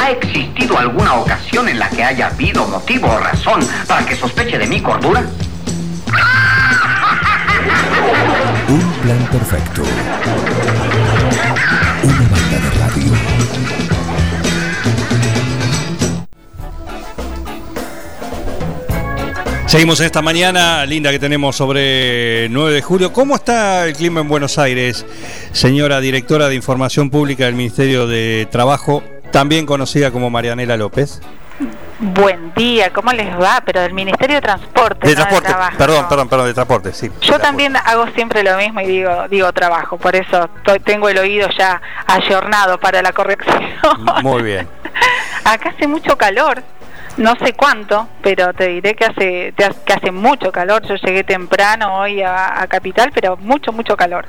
¿Ha existido alguna ocasión en la que haya habido motivo o razón para que sospeche de mi cordura? Un plan perfecto. Una banda de radio. Seguimos en esta mañana linda que tenemos sobre 9 de julio. ¿Cómo está el clima en Buenos Aires, señora directora de Información Pública del Ministerio de Trabajo, también conocida como Marianela López? Buen día, ¿cómo les va? Pero del Ministerio de Transporte. De no transporte, Trabajo. perdón, perdón, perdón, de transporte, sí. Yo también hago siempre lo mismo y digo, digo trabajo, por eso estoy- tengo el oído ya ayornado para la corrección. Muy bien. Acá hace mucho calor, no sé cuánto, pero te diré que hace que hace mucho calor. Yo llegué temprano hoy a, a Capital, pero mucho, mucho calor.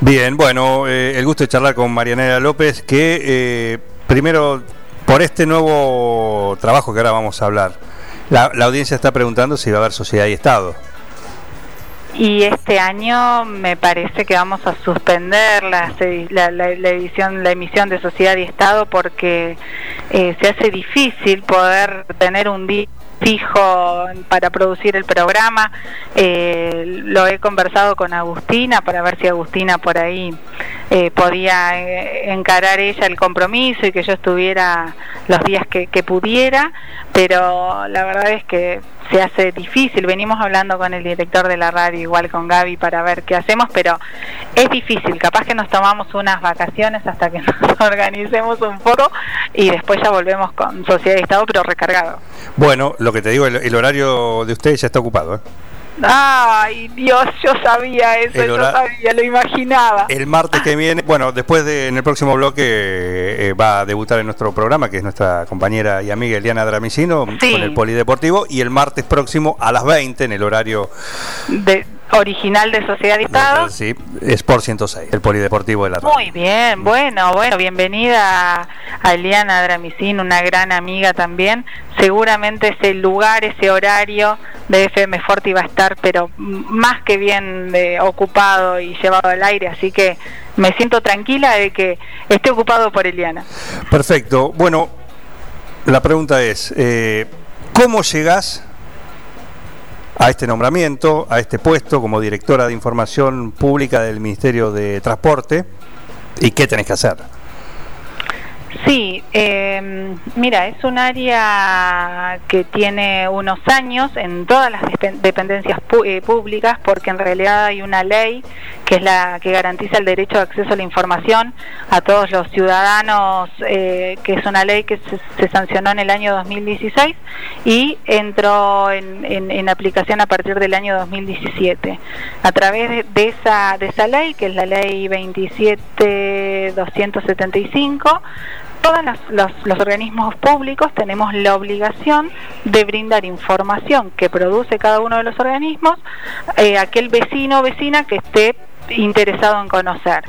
Bien, bueno, eh, el gusto de charlar con Marianela López, que eh, primero, por este nuevo trabajo que ahora vamos a hablar, la, la audiencia está preguntando si va a haber sociedad y Estado. Y este año me parece que vamos a suspender la, la- la edición, la emisión de Sociedad y Estado porque eh, se hace difícil poder tener un día fijo para producir el programa. Eh, lo he conversado con Agustina para ver si Agustina por ahí eh, podía eh, encarar ella el compromiso y que yo estuviera los días que, que pudiera, pero la verdad es que se hace difícil. Venimos hablando con el director de la radio, igual con Gaby, para ver qué hacemos, pero es difícil. Capaz que nos tomamos unas vacaciones hasta que nos organicemos un poco y después ya volvemos con Sociedad de Estado, pero recargado. Bueno, lo que te digo, el, el horario de ustedes ya está ocupado. ¿eh? Ay, Dios, yo sabía eso, El yo sabía, lo imaginaba. El martes que viene, bueno, después de en el próximo bloque eh, va a debutar en nuestro programa, que es nuestra compañera y amiga Eliana Dramicino, Sí. con el Polideportivo, y el martes próximo a las 20 en el horario De, original de Sociedad de Estado. sí, Sport 106, el Polideportivo de la radio. Muy bien, bueno, bueno, bienvenida a- Eliana Dramicín, una gran amiga también. Seguramente ese lugar, ese horario de FM Forti va a estar, pero más que bien eh, ocupado y llevado al aire, así que me siento tranquila de que esté ocupado por Eliana. Perfecto. Bueno, la pregunta es, eh, ¿cómo llegás a este nombramiento, a este puesto como directora de información pública del Ministerio de Transporte? ¿Y qué tenés que hacer? Sí, eh, mira, es un área que tiene unos años en todas las dependencias eh, públicas porque en realidad hay una ley que es la que garantiza el derecho de acceso a la información a todos los ciudadanos, eh, que es una ley que se, se sancionó en el año 2016 y entró en, en- en aplicación a partir del año 2017. A través de, de esa, de esa ley, que es la ley 27275, todos los, organismos públicos tenemos la obligación de brindar información que produce cada uno de los organismos eh, a aquel vecino o vecina que esté interesado en conocer.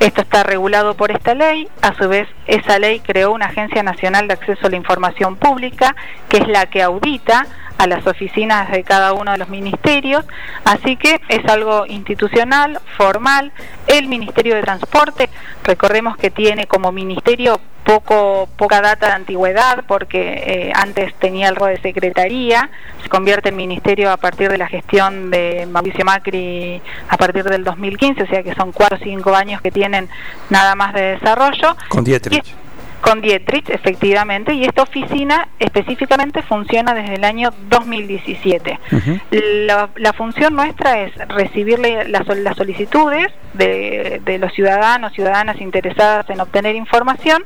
Esto está regulado por esta ley, a su vez esa ley creó una Agencia Nacional de Acceso a la Información Pública, que es la que audita a las oficinas de cada uno de los ministerios, así que es algo institucional, formal. El Ministerio de Transporte, recordemos que tiene como ministerio poco poca data de antigüedad porque eh, antes tenía el rol de secretaría, se convierte en ministerio a partir de la gestión de Mauricio Macri a partir del 2015, o sea que son cuatro o cinco años que tienen nada más de desarrollo. Con con Dietrich, efectivamente, y esta oficina específicamente funciona desde el año 2017. La, la función nuestra es recibirle las, sol- las solicitudes de, de los ciudadanos, ciudadanas interesadas en obtener información,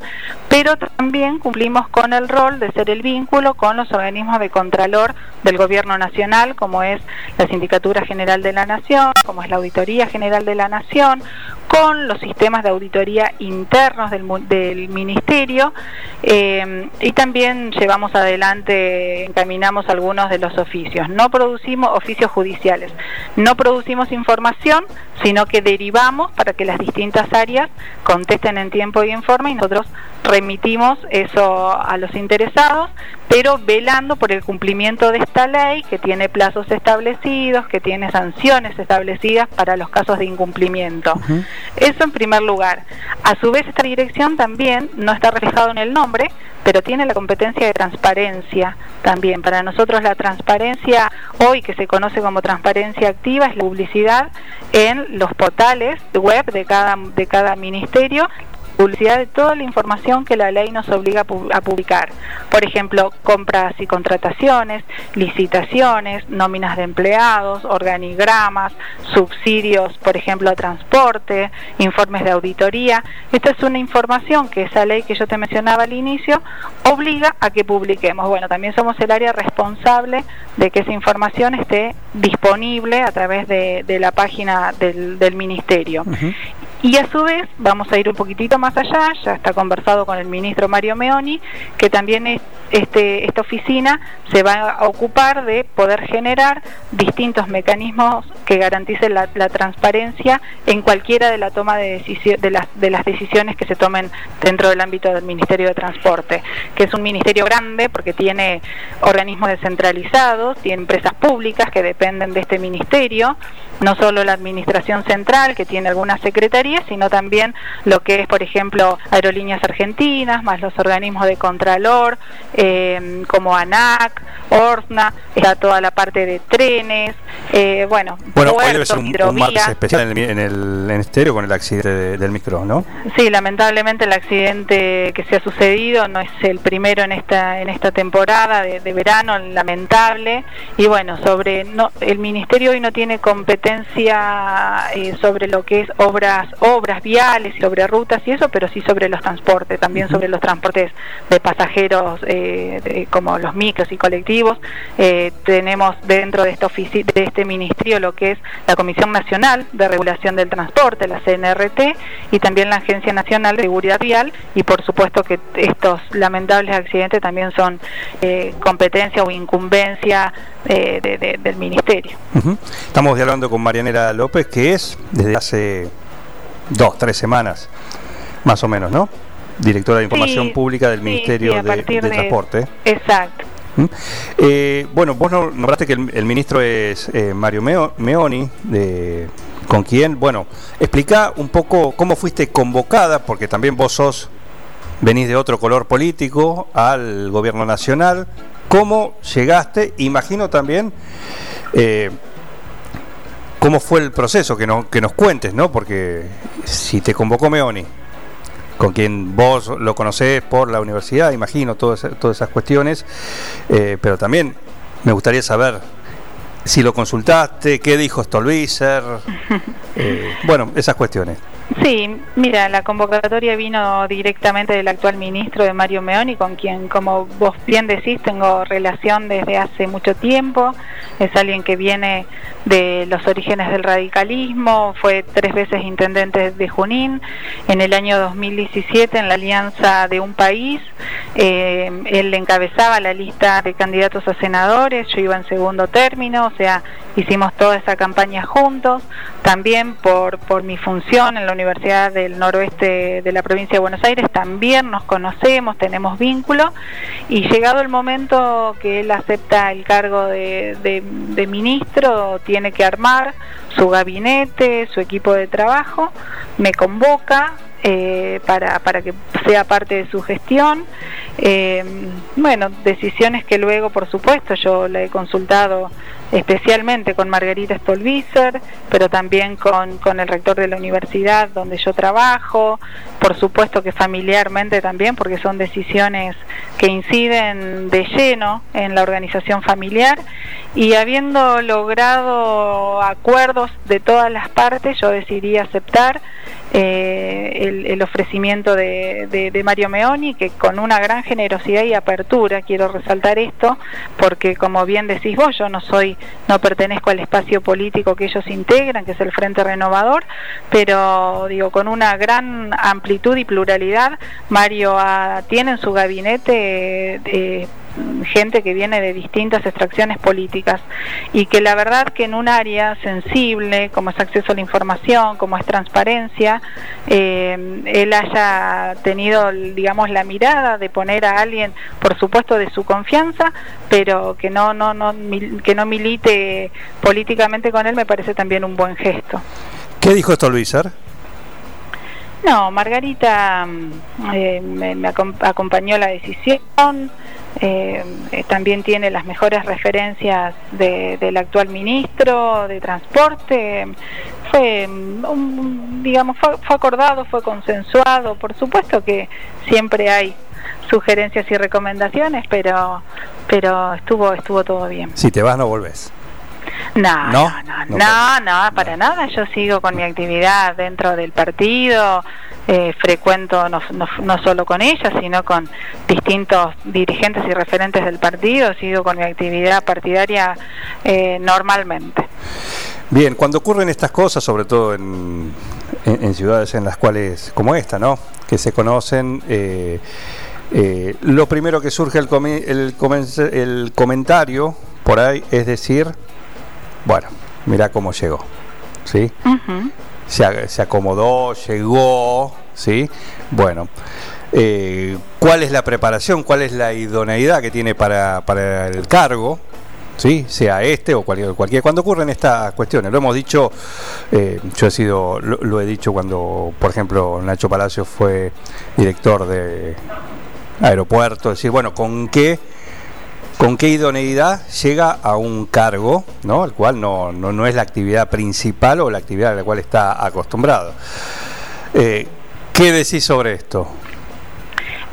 pero también cumplimos con el rol de ser el vínculo con los organismos de contralor del Gobierno Nacional, como es la Sindicatura General de la Nación, como es la Auditoría General de la Nación, con los sistemas de auditoría internos del, Ministerio eh, y también llevamos adelante, encaminamos algunos de los oficios. No producimos oficios judiciales, no producimos información, sino que derivamos para que las distintas áreas contesten en tiempo y en forma y nosotros remitimos eso a los interesados, pero velando por el cumplimiento de esta ley que tiene plazos establecidos, que tiene sanciones establecidas para los casos de incumplimiento. Eso en primer lugar. A su vez, esta dirección también no está reflejado en el nombre nombre, pero tiene la competencia de transparencia también. Para nosotros la transparencia, hoy que se conoce como transparencia activa, es la publicidad en los portales web de cada, de cada ministerio publicidad de toda la información que la ley nos obliga a publicar. Por ejemplo, compras y contrataciones, licitaciones, nóminas de empleados, organigramas, subsidios, por ejemplo, a transporte, informes de auditoría. Esta es una información que esa ley que yo te mencionaba al inicio obliga a que publiquemos. Bueno, también somos el área responsable de que esa información esté disponible a través de, la página del, Ministerio. Y a su vez, vamos a ir un poquitito más allá, ya está conversado con el ministro Mario Meoni, que también este, esta oficina se va a ocupar de poder generar distintos mecanismos que garanticen la, transparencia en cualquiera de la toma de, de, las, de las decisiones que se tomen dentro del ámbito del Ministerio de Transporte, que es un ministerio grande porque tiene organismos descentralizados, tiene empresas públicas que dependen de este ministerio, no solo la administración central que tiene algunas secretarías, sino también lo que es, por ejemplo, Aerolíneas Argentinas, más los organismos de Contralor, eh, como ANAC, ORSNA, está toda la parte de trenes, eh, bueno, bueno hoy debe ser un, especial en el, en el, estéreo con el accidente del micro, ¿no? Sí, lamentablemente el accidente que se ha sucedido no es el primero en esta en esta temporada de, verano, lamentable, y bueno, sobre no el Ministerio hoy no tiene competencia eh, sobre lo que es obras obras viales, sobre rutas y eso, pero sí sobre los transportes, también sobre los transportes de pasajeros eh, como los micros y colectivos. Eh, tenemos dentro de, esta de este ministerio lo que es la Comisión Nacional de Regulación del Transporte, la CNRT, y también la Agencia Nacional de Seguridad Vial, y por supuesto que estos lamentables accidentes también son eh, competencia o incumbencia del ministerio. Estamos hablando con Marianela López, que es desde hace dos, tres semanas, más o menos, ¿no? Directora de Información Pública del Ministerio de, Transporte. Exacto. ¿Mm? Eh, bueno, vos nombraste que el, ministro es eh, Mario Meoni, de, con quien, bueno, explica un poco cómo fuiste convocada, porque también vos sos, venís de otro color político al gobierno nacional, cómo llegaste, imagino también... Eh, ¿Cómo fue el proceso? Que, no, que nos cuentes, ¿no? Porque si te convocó Meoni, con quien vos lo conocés por la universidad, imagino, todas, todas esas cuestiones, eh, pero también me gustaría saber si lo consultaste, qué dijo Stolbizer, eh, bueno, esas cuestiones. Sí, mira, la convocatoria vino directamente del actual ministro de Mario Meoni, con quien, como vos bien decís, tengo relación desde hace mucho tiempo. Es alguien que viene de los orígenes del radicalismo, fue tres veces intendente de Junín. En el año 2017, en la Alianza de un País, eh, él encabezaba la lista de candidatos a senadores, yo iba en segundo término, o sea, hicimos toda esa campaña juntos. También por, por mi función en la Universidad del Noroeste de la provincia de Buenos Aires, también nos conocemos, tenemos vínculo y llegado el momento que él acepta el cargo de, de, ministro, tiene que armar su gabinete, su equipo de trabajo, me convoca, eh, para, para que sea parte de su gestión. Eh, bueno, decisiones que luego, por supuesto, yo le he consultado especialmente con Margarita Stolbizer, pero también con, con el rector de la universidad donde yo trabajo, por supuesto que familiarmente también, porque son decisiones que inciden de lleno en la organización familiar y habiendo logrado acuerdos de todas las partes, yo decidí aceptar eh, el, ofrecimiento de, Mario Meoni, que con una gran generosidad y apertura, quiero resaltar esto, porque como bien decís vos, yo no soy, no pertenezco al espacio político que ellos integran, que es el Frente Renovador, pero digo, con una gran amplitud y pluralidad, Mario tiene en su gabinete eh, gente que viene de distintas extracciones políticas y que la verdad que en un área sensible como es acceso a la información, como es transparencia, eh, él haya tenido, digamos, la mirada de poner a alguien, por supuesto, de su confianza, pero que no, no, no, que no milite políticamente con él, me parece también un buen gesto. ¿Qué dijo esto, Luis? No, Margarita mm, eh, me, acompañó la decisión, eh, eh, también tiene las mejores referencias del actual ministro de Transporte. Fue, mm, digamos, fue, acordado, fue consensuado. Por supuesto que siempre hay sugerencias y recomendaciones, pero pero estuvo estuvo todo bien. Si te vas no volvés. No, no, no, no, no, para nada. Yo sigo con mi actividad dentro del partido, eh, frecuento no, no, no, solo con ella, sino con distintos dirigentes y referentes del partido, sigo con mi actividad partidaria eh, normalmente. Bien, cuando ocurren estas cosas, sobre todo en, en, ciudades en las cuales, como esta, ¿no? Que se conocen, eh, lo primero que surge el, el, el comentario por ahí es decir, bueno, mira cómo llegó. ¿Sí? Se, acomodó, llegó, ¿sí? Bueno, eh, ¿cuál es la preparación, cuál es la idoneidad que tiene para, para el cargo? ¿sí? sea este o cualquier, cualquier. Cuando ocurren estas cuestiones, lo hemos dicho, eh, yo he sido, lo, he dicho cuando, por ejemplo, Nacho Palacio fue director de aeropuerto, decir, bueno, ¿con qué con qué idoneidad llega a un cargo, ¿no? el cual no, no, es la actividad principal o la actividad a la cual está acostumbrado. Eh, ¿Qué decís sobre esto?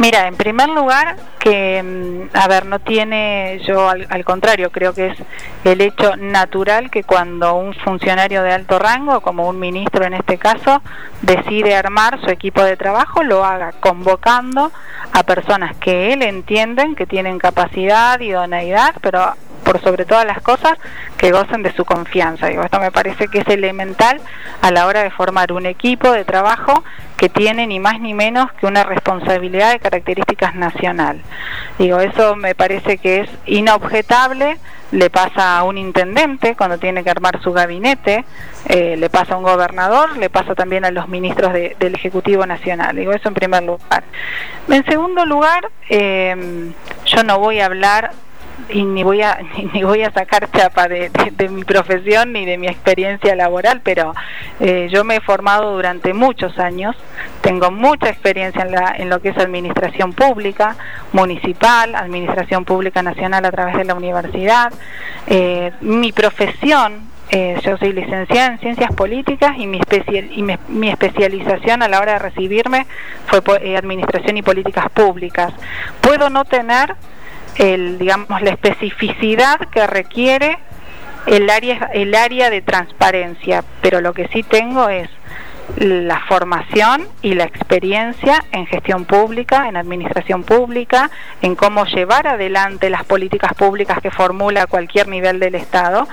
Mira, en primer lugar, que, mm, a ver, no tiene, yo al, al, contrario, creo que es el hecho natural que cuando un funcionario de alto rango, como un ministro en este caso, decide armar su equipo de trabajo, lo haga convocando a personas que él entienden que tienen capacidad, idoneidad, pero por sobre todas las cosas que gocen de su confianza. Digo, esto me parece que es elemental a la hora de formar un equipo de trabajo que tiene ni más ni menos que una responsabilidad de características nacional. Digo, eso me parece que es inobjetable, le pasa a un intendente cuando tiene que armar su gabinete, eh, le pasa a un gobernador, le pasa también a los ministros del Ejecutivo Nacional. Digo, eso en primer lugar. En segundo lugar, eh, yo no voy a hablar y ni voy a ni voy a sacar chapa de, mi profesión ni de mi experiencia laboral pero eh, yo me he formado durante muchos años tengo mucha experiencia en, la, en lo que es administración pública municipal administración pública nacional a través de la universidad eh, mi profesión eh, yo soy licenciada en ciencias políticas y mi, especial, y mi, especialización a la hora de recibirme fue administración y políticas públicas. Puedo no tener el, digamos, la especificidad que requiere el área, el área de transparencia, pero lo que sí tengo es la formación y la experiencia en gestión pública, en administración pública, en cómo llevar adelante las políticas públicas que formula cualquier nivel del Estado.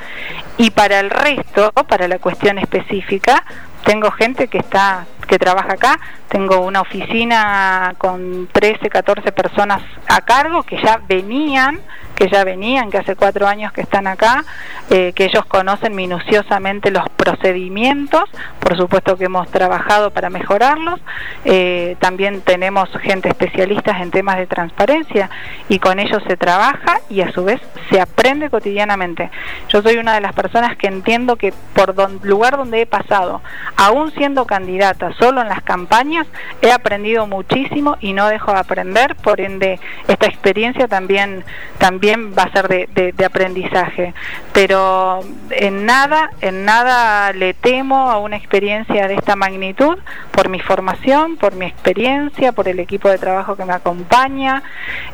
Y para el resto, para la cuestión específica, tengo gente que está que trabaja acá, tengo una oficina con 13, 14 personas a cargo que ya venían que ya venían, que hace cuatro años que están acá, eh, que ellos conocen minuciosamente los procedimientos, por supuesto que hemos trabajado para mejorarlos, eh, también tenemos gente especialista en temas de transparencia y con ellos se trabaja y a su vez se aprende cotidianamente. Yo soy una de las personas que entiendo que por lugar donde he pasado, aún siendo candidata, solo en las campañas, he aprendido muchísimo y no dejo de aprender, por ende esta experiencia también, también va a ser de, aprendizaje. Pero en nada, en nada le temo a una experiencia de esta magnitud por mi formación, por mi experiencia, por el equipo de trabajo que me acompaña.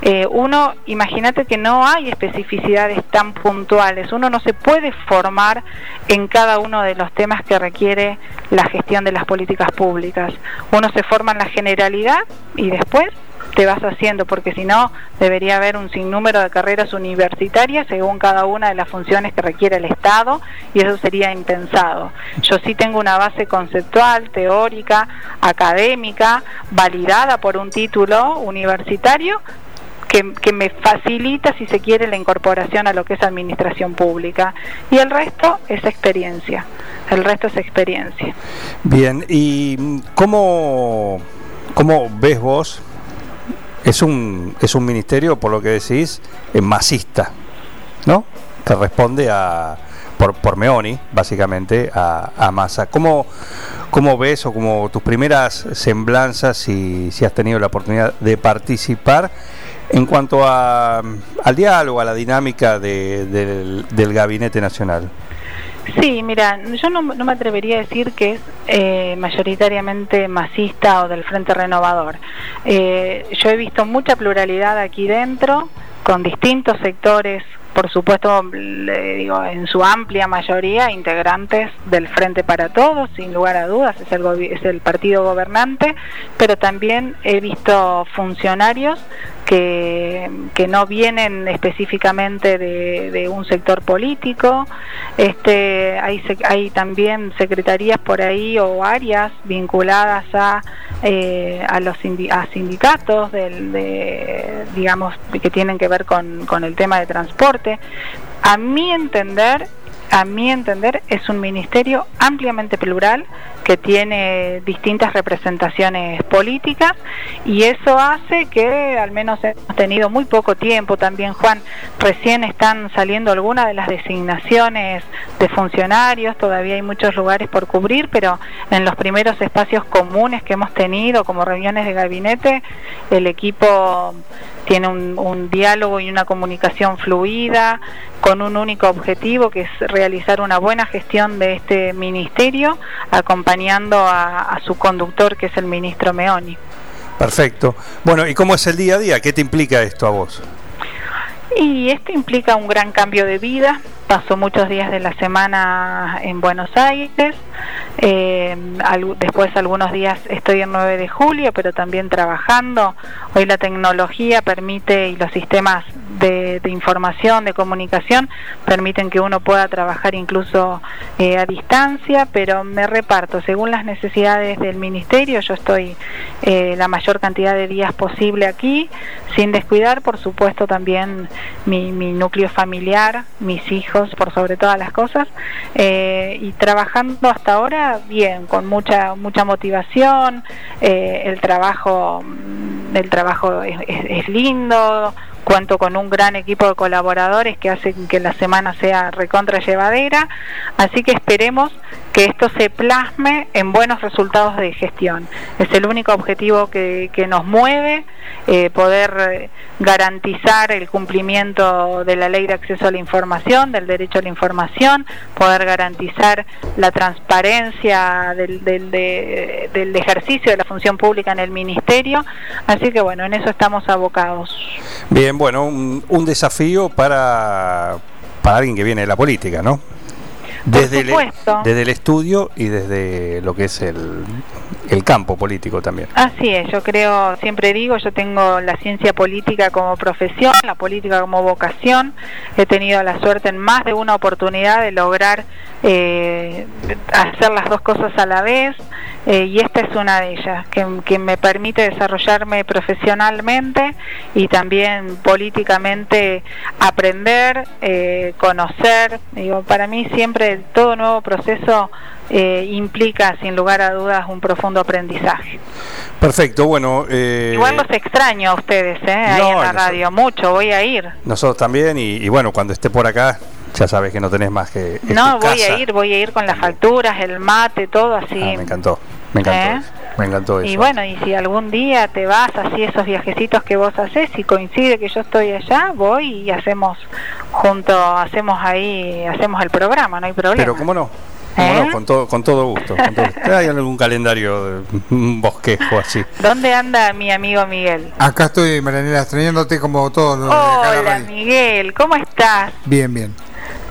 Eh, uno, imagínate que no hay especificidades tan puntuales. Uno no se puede formar en cada uno de los temas que requiere la gestión de las políticas públicas. Uno se forma en la generalidad y después te vas haciendo, porque si no, debería haber un sinnúmero de carreras universitarias según cada una de las funciones que requiere el Estado y eso sería impensado. Yo sí tengo una base conceptual, teórica, académica, validada por un título universitario, que, me facilita, si se quiere, la incorporación a lo que es administración pública. Y el resto es experiencia. El resto es experiencia. Bien, ¿y cómo, cómo ves vos es un, es un ministerio, por lo que decís, masista, ¿no? Que responde a, por, por Meoni, básicamente, a, a Massa. ¿Cómo, ¿cómo ves o como tus primeras semblanzas, si, si has tenido la oportunidad de participar en cuanto a, al diálogo, a la dinámica de- del, Gabinete Nacional? Sí, mira, yo no, me atrevería a decir que es eh, mayoritariamente masista o del Frente Renovador. Eh, yo he visto mucha pluralidad aquí dentro, con distintos sectores, por supuesto, digo, en su amplia mayoría, integrantes del Frente para Todos, sin lugar a dudas, es el, es el partido gobernante, pero también he visto funcionarios que, que no vienen específicamente de, un sector político. Este, hay, hay también secretarías por ahí o áreas vinculadas a, eh, a los a sindicatos del, de, digamos, que tienen que ver con, con el tema de transporte. A mi entender, a mi entender, es un ministerio ampliamente plural que tiene distintas representaciones políticas y eso hace que al menos hemos tenido muy poco tiempo también Juan recién están saliendo algunas de las designaciones de funcionarios todavía hay muchos lugares por cubrir pero en los primeros espacios comunes que hemos tenido como reuniones de gabinete el equipo tiene un, un diálogo y una comunicación fluida con un único objetivo que es realizar una buena gestión de este ministerio acompañando a, a su conductor que es el ministro Meoni. Perfecto. Bueno, ¿y cómo es el día a día? ¿Qué te implica esto a vos? Y esto implica un gran cambio de vida. Paso muchos días de la semana en Buenos Aires. Eh, después algunos días estoy en 9 de julio, pero también trabajando. Hoy la tecnología permite y los sistemas de, de información, de comunicación, permiten que uno pueda trabajar incluso eh, a distancia, pero me reparto según las necesidades del ministerio. Yo estoy eh, la mayor cantidad de días posible aquí, sin descuidar, por supuesto, también mi, mi núcleo familiar, mis hijos, por sobre todas las cosas, eh, y trabajando hasta ahora bien, con mucha mucha motivación. eh, el trabajo, mm, el trabajo es- es lindo. Cuento con un gran equipo de colaboradores que hacen que la semana sea recontra llevadera, así que esperemos que esto se plasme en buenos resultados de gestión. Es el único objetivo que, que nos mueve, eh, poder eh, garantizar el cumplimiento de la ley de acceso a la información, del derecho a la información, poder garantizar la transparencia del, del, de- del ejercicio de la función pública en el ministerio. Así que bueno, en eso estamos abocados. Bien, bueno, un, un desafío para, para alguien que viene de la política, ¿no? Desde el, supuesto. desde el estudio y desde lo que es el, el campo político también. Así es, yo creo, siempre digo, yo tengo la ciencia política como profesión, la política como vocación, he tenido la suerte en más de una oportunidad de lograr eh, hacer las dos cosas a la vez eh, y esta es una de ellas, que, me permite desarrollarme profesionalmente y también políticamente aprender, eh, conocer, digo, para mí siempre todo nuevo proceso eh, implica sin lugar a dudas un profundo aprendizaje. Perfecto, bueno. eh, Igual los extraño a ustedes, ¿eh? ahí no, en la nosotros- radio, mucho, voy a ir. Nosotros también, y, y bueno, cuando esté por acá, ya sabes que no tenés más que. No, voy casa. a ir, voy a ir con las facturas, el mate, todo así. Ah, me encantó, me encantó, ¿Eh? me encantó eso. Y bueno, y si algún día te vas así esos viajecitos que vos haces y coincide que yo estoy allá, voy y hacemos junto, hacemos ahí, hacemos el programa, no hay problema. Pero cómo no, cómo ¿Eh? con todo, con todo gusto. Con todo- ¿Hay algún calendario, un bosquejo así? ¿Dónde anda mi amigo Miguel? Acá estoy, Marianela, extrañándote como todos los Hola. Miguel, ¿cómo estás? Bien, bien.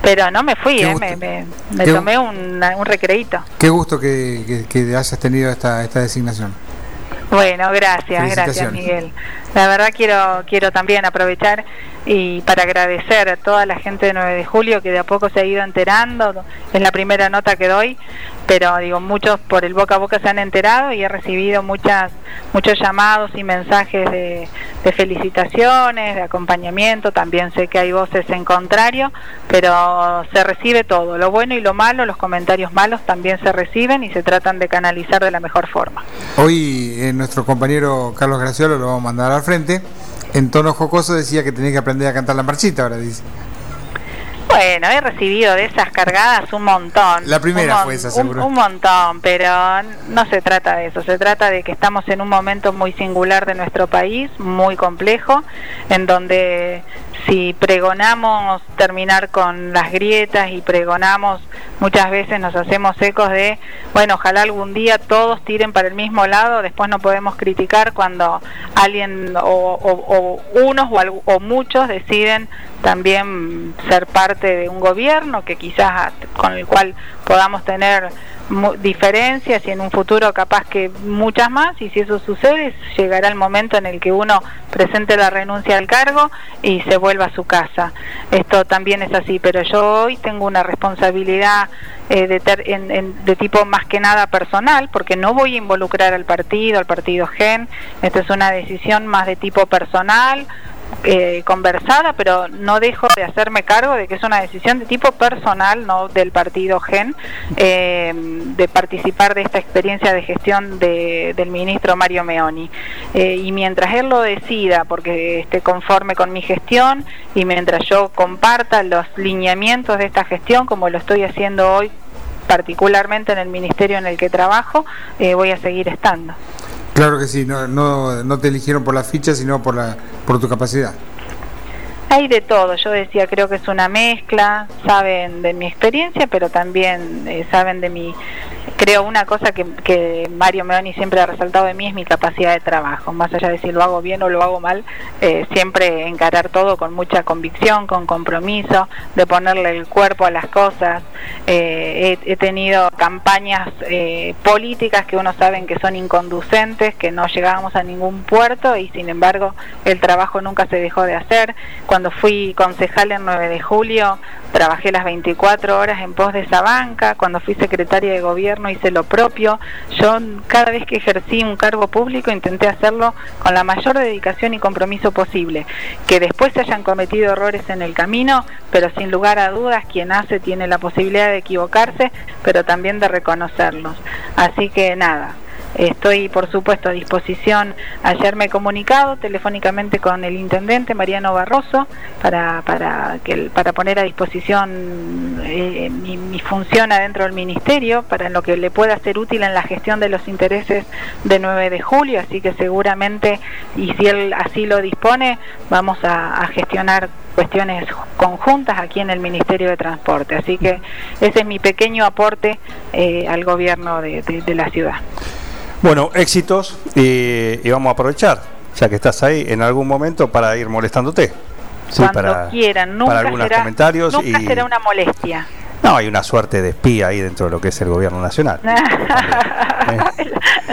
Pero no me fui, ¿eh? gusto. me, me- me tomé un, un recreíto. Qué gusto que, que- que hayas tenido esta, esta designación. Bueno, gracias, gracias. Miguel. La verdad quiero quiero también aprovechar y para agradecer a toda la gente de 9 de julio que de a poco se ha ido enterando. Es la primera nota que doy, pero digo, muchos por el boca a boca se han enterado y he recibido muchas muchos llamados y mensajes de, de felicitaciones, de acompañamiento. También sé que hay voces en contrario, pero se recibe todo, lo bueno y lo malo, los comentarios malos también se reciben y se tratan de canalizar de la mejor forma. Hoy eh, nuestro compañero Carlos Graciolo lo vamos a mandar al frente. En tono jocoso decía que tenía que aprender a cantar la marchita, ahora dice. Bueno, he recibido de esas cargadas un montón. La primera mon- fue esa, seguro. Un, montón, pero no se trata de eso. Se trata de que estamos en un momento muy singular de nuestro país, muy complejo, en donde si pregonamos terminar con las grietas y pregonamos, muchas veces nos hacemos ecos de, bueno, ojalá algún día todos tiren para el mismo lado, después no podemos criticar cuando alguien o, o- o unos o, o muchos deciden también ser parte de un gobierno que quizás con el cual podamos tener diferencias y en un futuro capaz que muchas más y si eso sucede llegará el momento en el que uno presente la renuncia al cargo y se vuelva a su casa. Esto también es así, pero yo hoy tengo una responsabilidad eh, de, ter- en- en- de tipo más que nada personal, porque no voy a involucrar al partido, al partido GEN, esta es una decisión más de tipo personal, eh, conversada, pero no dejo de hacerme cargo de que es una decisión de tipo personal, no del partido GEN, eh, de participar de esta experiencia de gestión de- del ministro Mario Meoni. Eh, y mientras él lo decida, porque esté conforme con mi gestión, y mientras yo comparta los lineamientos de esta gestión, como lo estoy haciendo hoy, particularmente en el ministerio en el que trabajo, eh, voy a seguir estando. Claro que sí, no, no, te eligieron por la ficha, sino por, la, por tu capacidad. Hay de todo, yo decía, creo que es una mezcla, saben de mi experiencia, pero también eh, saben de mi, creo una cosa que, Mario Meoni siempre ha resaltado de mí es mi capacidad de trabajo, más allá de si lo hago bien o lo hago mal, eh, siempre encarar todo con mucha convicción, con compromiso, de ponerle el cuerpo a las cosas. Eh, he, he tenido campañas eh, políticas que uno saben que son inconducentes, que no llegábamos a ningún puerto y sin embargo el trabajo nunca se dejó de hacer. Cuando fui concejal en 9 de julio, trabajé las 24 horas en pos de esa banca. Cuando fui secretaria de gobierno hice lo propio. Yo cada vez que ejercí un cargo público intenté hacerlo con la mayor dedicación y compromiso posible. Que después se hayan cometido errores en el camino, pero sin lugar a dudas quien hace tiene la posibilidad de equivocarse, pero también de reconocerlos. Así que nada, Estoy, por supuesto, a disposición. Ayer me he comunicado telefónicamente con el intendente Mariano Barroso para, para, que, para poner a disposición eh, mi, mi función adentro del ministerio, para lo que le pueda ser útil en la gestión de los intereses de 9 de julio. Así que seguramente, y si él así lo dispone, vamos a, gestionar cuestiones conjuntas aquí en el Ministerio de Transporte. Así que ese es mi pequeño aporte eh, al gobierno de la ciudad. Bueno, éxitos y, y vamos a aprovechar, ya que estás ahí en algún momento para ir molestándote. Sí, Cuando para, quieran, nunca, para algunos será, comentarios nunca y será una molestia. no hay una suerte de espía ahí dentro de lo que es el gobierno nacional.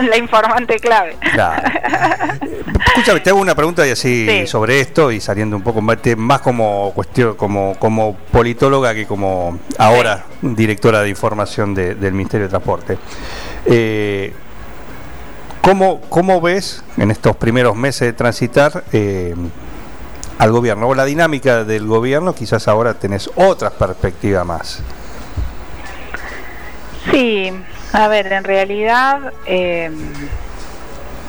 la informante clave. Claro. Escúchame, te hago una pregunta y así Sí. sobre esto y saliendo un poco más más como cuestión, como, como politóloga que como ahora directora de información de- del Ministerio de Transporte. Eh, ¿cómo, ¿Cómo ves en estos primeros meses de transitar eh, al gobierno? O la dinámica del gobierno, quizás ahora tenés otra perspectiva más. Sí, a ver, en realidad eh,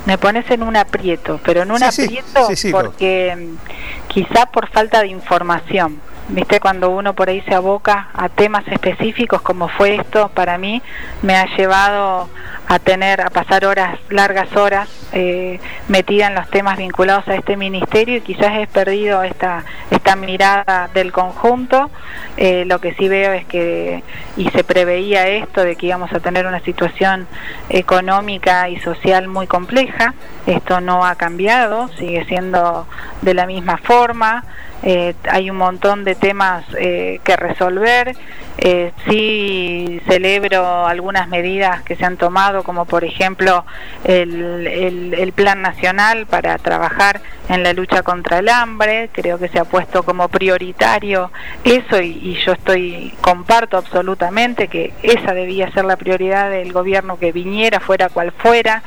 me pones en un aprieto, pero en un Sí, aprieto sí, sí, porque mm, quizá por falta de información. Viste, cuando uno por ahí se aboca a temas específicos como fue esto, para mí me ha llevado a tener, a pasar horas, largas horas, eh, metida en los temas vinculados a este ministerio y quizás he perdido esta, esta mirada del conjunto. Eh, lo que sí veo es que, y se preveía esto, de que íbamos a tener una situación económica y social muy compleja. Esto no ha cambiado, sigue siendo de la misma forma. Eh, hay un montón de temas eh, que resolver. Eh, sí celebro algunas medidas que se han tomado, como por ejemplo el, el- Plan Nacional para trabajar en la lucha contra el hambre. Creo que se ha puesto como prioritario eso y, yo estoy comparto absolutamente que esa debía ser la prioridad del gobierno que viniera, fuera cual fuera.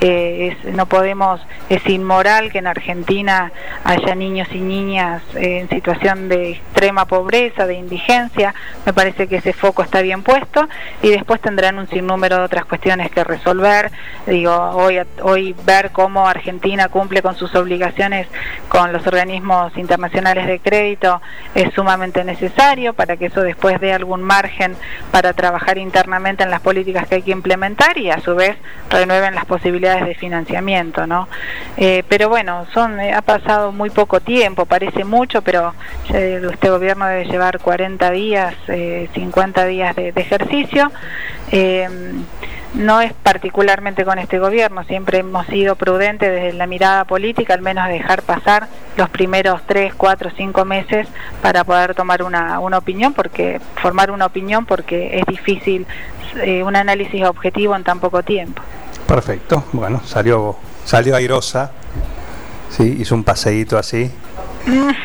Eh, es- no podemos, es inmoral que en Argentina haya niños y niñas en situación de extrema pobreza, de indigencia, me parece que ese foco está bien puesto y después tendrán un sinnúmero de otras cuestiones que resolver. Digo, hoy, hoy ver cómo Argentina cumple con sus obligaciones con los organismos internacionales de crédito es sumamente necesario para que eso después dé algún margen para trabajar internamente en las políticas que hay que implementar y a su vez renueven las posibilidades de financiamiento, ¿no? Eh, pero bueno, son eh, ha pasado muy poco tiempo, parece mucho, pero este gobierno debe llevar 40 días, 50 eh, días de, ejercicio. no es particularmente con este gobierno, siempre hemos sido prudentes desde la mirada política, al menos dejar pasar los primeros 3, 4, 5 meses para poder tomar una, una opinión, porque formar una opinión porque es difícil un análisis objetivo en tan poco tiempo. Perfecto, bueno, salió, salió airosa, ¿sí? hizo un paseíto así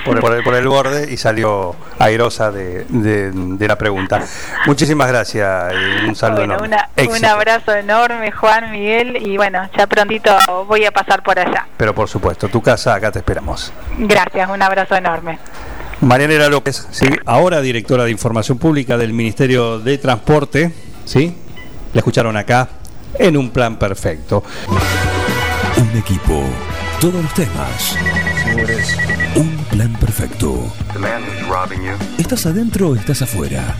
por, el, por el borde y salió airosa de, de, la pregunta. Muchísimas gracias y un saludo enorme. un abrazo enorme, Juan Miguel, y bueno, ya prontito voy a pasar por allá. Pero por supuesto, tu casa, acá te esperamos. Gracias, un abrazo enorme. Marianela López, ¿sí? ahora directora de Información Pública del Ministerio de Transporte, ¿sí? La escucharon acá en un plan perfecto. Un equipo, todos los temas. Un plan perfecto. The man who's robbing you. ¿Estás adentro o estás afuera?